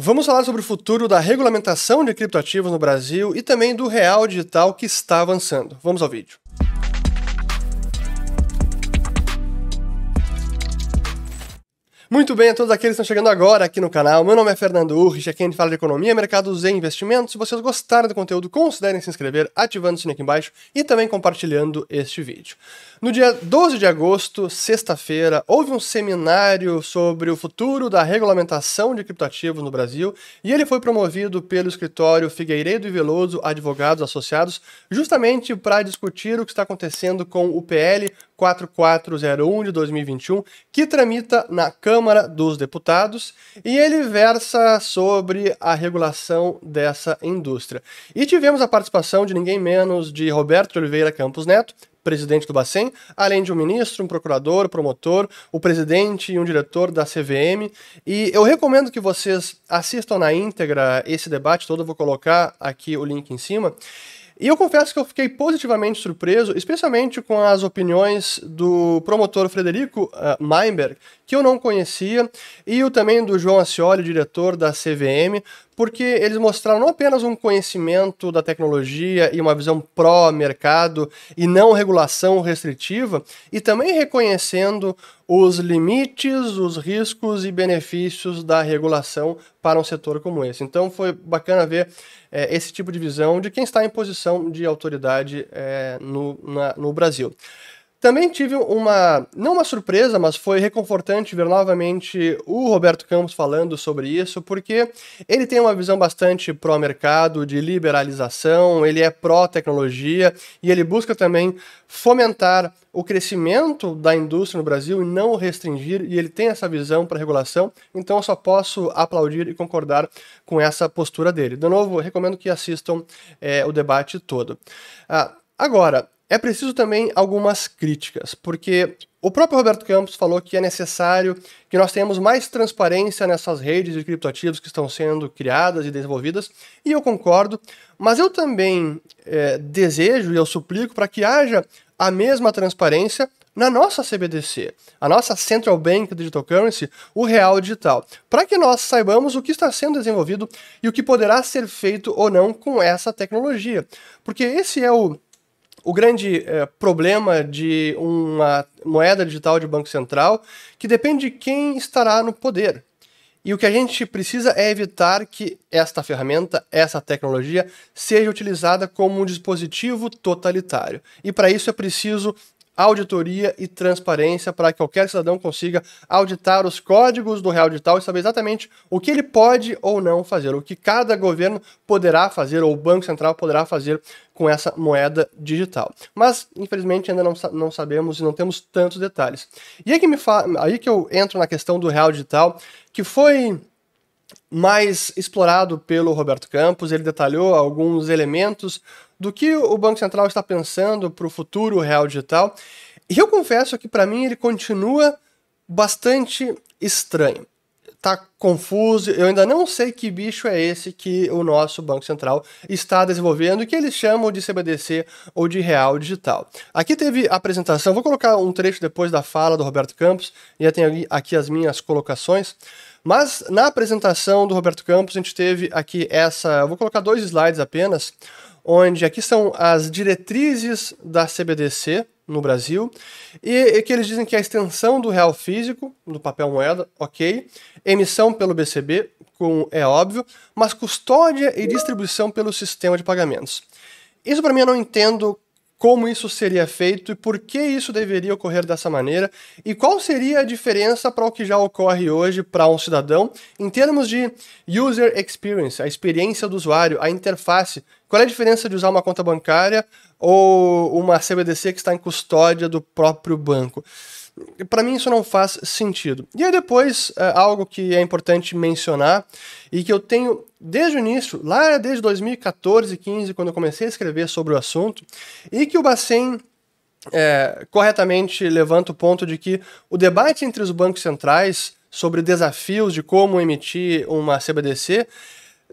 Vamos falar sobre o futuro da regulamentação de criptoativos no Brasil e também do real digital que está avançando. Vamos ao vídeo. Muito bem a todos aqueles que estão chegando agora aqui no canal. Meu nome é Fernando Urrich, aqui a gente fala de economia, mercados e investimentos. Se vocês gostaram do conteúdo, considerem se inscrever, ativando o sininho aqui embaixo e também compartilhando este vídeo. No dia 12 de agosto, sexta-feira, houve um seminário sobre o futuro da regulamentação de criptoativos no Brasil e ele foi promovido pelo escritório Figueiredo e Veloso Advogados Associados, justamente para discutir o que está acontecendo com o PL 4401 de 2021, que tramita na Câmara dos Deputados e ele versa sobre a regulação dessa indústria. E tivemos a participação de ninguém menos de Roberto Oliveira Campos Neto, presidente do Bacen, além de um ministro, um procurador, um promotor, o presidente e um diretor da CVM. E eu recomendo que vocês assistam na íntegra esse debate todo, eu vou colocar aqui o link em cima. E eu confesso que eu fiquei positivamente surpreso, especialmente com as opiniões do promotor Frederico uh, Meinberg, que eu não conhecia, e o também do João Ascioli, diretor da CVM, porque eles mostraram não apenas um conhecimento da tecnologia e uma visão pró-mercado e não regulação restritiva, e também reconhecendo os limites, os riscos e benefícios da regulação para um setor como esse. Então foi bacana ver é, esse tipo de visão de quem está em posição de autoridade é, no, na, no Brasil. Também tive uma, não uma surpresa, mas foi reconfortante ver novamente o Roberto Campos falando sobre isso, porque ele tem uma visão bastante pró-mercado, de liberalização, ele é pró-tecnologia e ele busca também fomentar o crescimento da indústria no Brasil e não restringir, e ele tem essa visão para regulação, então eu só posso aplaudir e concordar com essa postura dele. De novo, recomendo que assistam é, o debate todo. Ah, agora, é preciso também algumas críticas, porque o próprio Roberto Campos falou que é necessário que nós tenhamos mais transparência nessas redes de criptoativos que estão sendo criadas e desenvolvidas, e eu concordo, mas eu também é, desejo e eu suplico para que haja a mesma transparência na nossa CBDC, a nossa Central Bank Digital Currency, o real digital, para que nós saibamos o que está sendo desenvolvido e o que poderá ser feito ou não com essa tecnologia. Porque esse é o o grande é, problema de uma moeda digital de Banco Central que depende de quem estará no poder. E o que a gente precisa é evitar que esta ferramenta, essa tecnologia, seja utilizada como um dispositivo totalitário. E para isso é preciso auditoria e transparência para que qualquer cidadão consiga auditar os códigos do real digital e saber exatamente o que ele pode ou não fazer, o que cada governo poderá fazer ou o Banco Central poderá fazer com essa moeda digital. Mas, infelizmente, ainda não, não sabemos e não temos tantos detalhes. E aí que, me aí que eu entro na questão do real digital, que foi mais explorado pelo Roberto Campos, ele detalhou alguns elementos do que o Banco Central está pensando para o futuro real digital. E eu confesso que para mim ele continua bastante estranho. Tá confuso, eu ainda não sei que bicho é esse que o nosso Banco Central está desenvolvendo que eles chamam de CBDC ou de real digital. Aqui teve a apresentação, vou colocar um trecho depois da fala do Roberto Campos, e já tenho aqui as minhas colocações. Mas na apresentação do Roberto Campos, a gente teve aqui essa. Vou colocar dois slides apenas, onde aqui são as diretrizes da CBDC no Brasil, e, e, que eles dizem que a extensão do real físico, do papel moeda, ok, emissão pelo BCB, com, é óbvio, mas custódia e distribuição pelo sistema de pagamentos. Isso para mim eu não entendo como isso seria feito e por que isso deveria ocorrer dessa maneira e qual seria a diferença para o que já ocorre hoje para um cidadão em termos de user experience, a experiência do usuário, a interface. Qual é a diferença de usar uma conta bancária ou uma CBDC que está em custódia do próprio banco? Para mim isso não faz sentido. E aí depois, é, algo que é importante mencionar e que eu tenho desde o início, lá desde 2014, 15, quando eu comecei a escrever sobre o assunto, e que o Bacen é, corretamente levanta o ponto de que o debate entre os bancos centrais sobre desafios de como emitir uma CBDC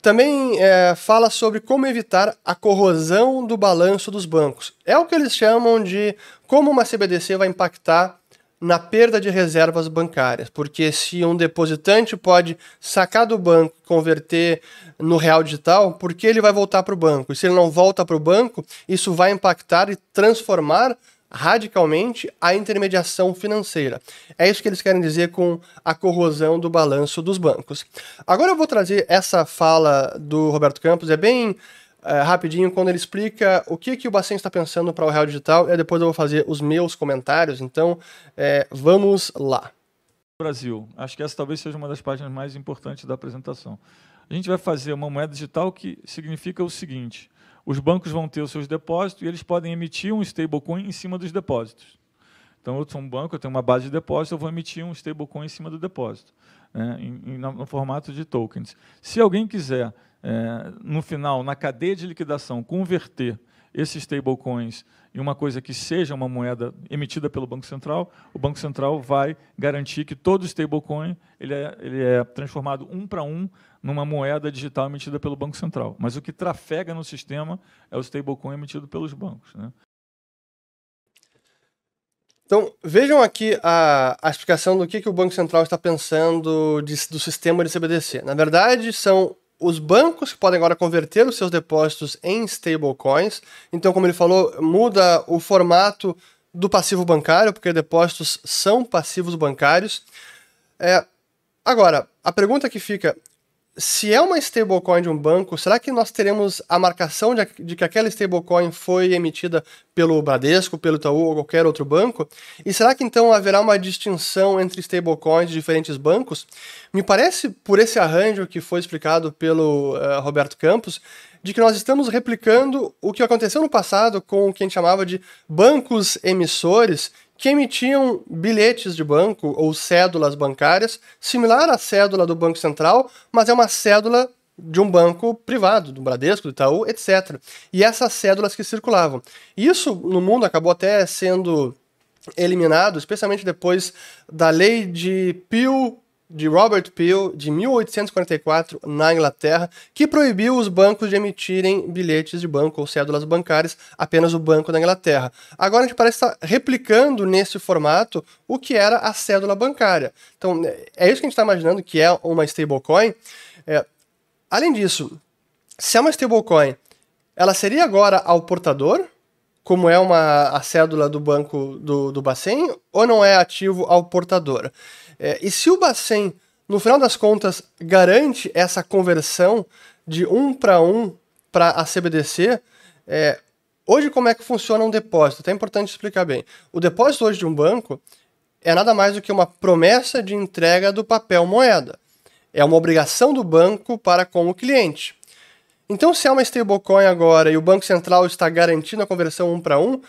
também é, fala sobre como evitar a corrosão do balanço dos bancos. É o que eles chamam de como uma CBDC vai impactar na perda de reservas bancárias, porque se um depositante pode sacar do banco e converter no real digital, por que ele vai voltar para o banco? E se ele não volta para o banco, isso vai impactar e transformar radicalmente a intermediação financeira. É isso que eles querem dizer com a corrosão do balanço dos bancos. Agora eu vou trazer essa fala do Roberto Campos, é bem é, rapidinho quando ele explica o que, que o Bacen está pensando para o Real Digital e depois eu vou fazer os meus comentários. Então, é, vamos lá. Brasil. Acho que essa talvez seja uma das páginas mais importantes da apresentação. A gente vai fazer uma moeda digital que significa o seguinte: os bancos vão ter os seus depósitos e eles podem emitir um stablecoin em cima dos depósitos. Então, eu sou um banco, eu tenho uma base de depósito, eu vou emitir um stablecoin em cima do depósito, né, em, em, no formato de tokens. Se alguém quiser é, no final, na cadeia de liquidação, converter esses stablecoins em uma coisa que seja uma moeda emitida pelo Banco Central, o Banco Central vai garantir que todo stablecoin ele é, ele é transformado um para um numa moeda digital emitida pelo Banco Central. Mas o que trafega no sistema é o stablecoin emitido pelos bancos. Né? Então, vejam aqui a, a explicação do que, que o Banco Central está pensando de, do sistema de CBDC. Na verdade, são os bancos que podem agora converter os seus depósitos em stablecoins. Então, como ele falou, muda o formato do passivo bancário, porque depósitos são passivos bancários. É, agora, a pergunta que fica: se é uma stablecoin de um banco, será que nós teremos a marcação de, de, que aquela stablecoin foi emitida pelo Bradesco, pelo Itaú ou qualquer outro banco? E será que então haverá uma distinção entre stablecoins de diferentes bancos? Me parece, por esse arranjo que foi explicado pelo uh, Roberto Campos, de que nós estamos replicando o que aconteceu no passado com o que a gente chamava de bancos emissores, que emitiam bilhetes de banco ou cédulas bancárias, similar à cédula do Banco Central, mas é uma cédula de um banco privado, do Bradesco, do Itaú, etc. E essas cédulas que circulavam. Isso no mundo acabou até sendo eliminado, especialmente depois da lei de Peel de Robert Peel, de 1844, na Inglaterra, que proibiu os bancos de emitirem bilhetes de banco ou cédulas bancárias, apenas o Banco da Inglaterra. Agora a gente parece estar replicando nesse formato o que era a cédula bancária. Então, é isso que a gente está imaginando que é uma stablecoin. É, além disso, se é uma stablecoin, ela seria agora ao portador, como é uma, a cédula do banco do, do Bacen, ou não é ativo ao portador? É, e se o Bacen, no final das contas, garante essa conversão de um para um para a CBDC, é, hoje como é que funciona um depósito? É importante explicar bem. O depósito hoje de um banco é nada mais do que uma promessa de entrega do papel moeda. É uma obrigação do banco para com o cliente. Então, se é uma stablecoin agora e o Banco Central está garantindo a conversão um para um,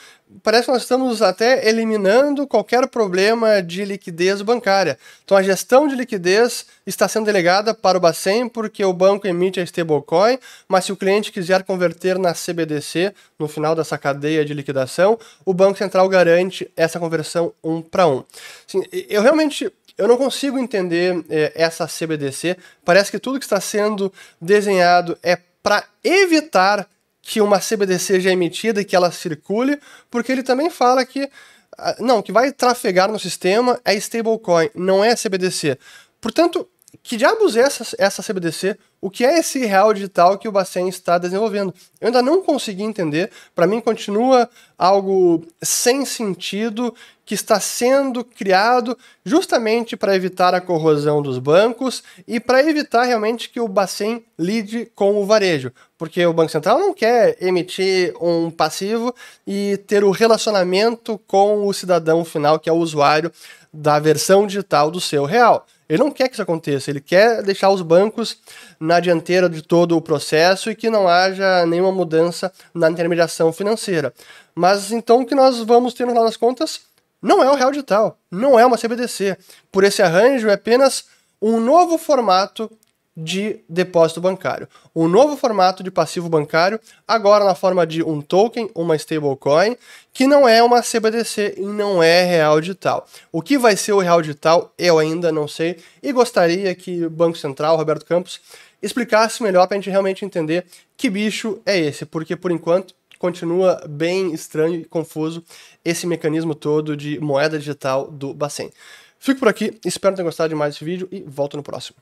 parece que nós estamos até eliminando qualquer problema de liquidez bancária. Então, a gestão de liquidez está sendo delegada para o Bacen porque o banco emite a stablecoin, mas se o cliente quiser converter na CBDC, no final dessa cadeia de liquidação, o Banco Central garante essa conversão um para um. Assim, eu realmente eu não consigo entender eh, essa CBDC. Parece que tudo que está sendo desenhado é para evitar que uma CBDC seja emitida e que ela circule, porque ele também fala que ah, não, que vai trafegar no sistema é stablecoin, não é CBDC. Portanto, que diabos é essa, essa CBDC? O que é esse real digital que o Bacen está desenvolvendo? Eu ainda não consegui entender. Para mim, continua algo sem sentido que está sendo criado justamente para evitar a corrosão dos bancos e para evitar realmente que o Bacen lide com o varejo. Porque o Banco Central não quer emitir um passivo e ter o relacionamento com o cidadão final, que é o usuário da versão digital do seu real. Ele não quer que isso aconteça, ele quer deixar os bancos na dianteira de todo o processo e que não haja nenhuma mudança na intermediação financeira. Mas então o que nós vamos ter no final das contas não é o real digital, não é uma CBDC. Por esse arranjo é apenas um novo formato de depósito bancário. Um novo formato de passivo bancário, agora na forma de um token, uma stablecoin, que não é uma CBDC e não é real digital. O que vai ser o real digital, eu ainda não sei e gostaria que o Banco Central, Roberto Campos, explicasse melhor para a gente realmente entender que bicho é esse, porque por enquanto continua bem estranho e confuso esse mecanismo todo de moeda digital do Bacen. Fico por aqui, espero ter gostado de mais esse vídeo e volto no próximo.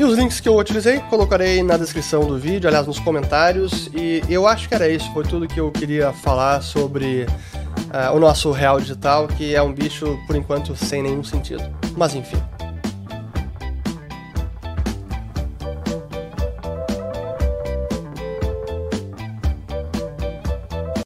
E os links que eu utilizei colocarei na descrição do vídeo, aliás, nos comentários. E eu acho que era isso, foi tudo que eu queria falar sobre uh, o nosso real digital, que é um bicho, por enquanto, sem nenhum sentido. Mas enfim.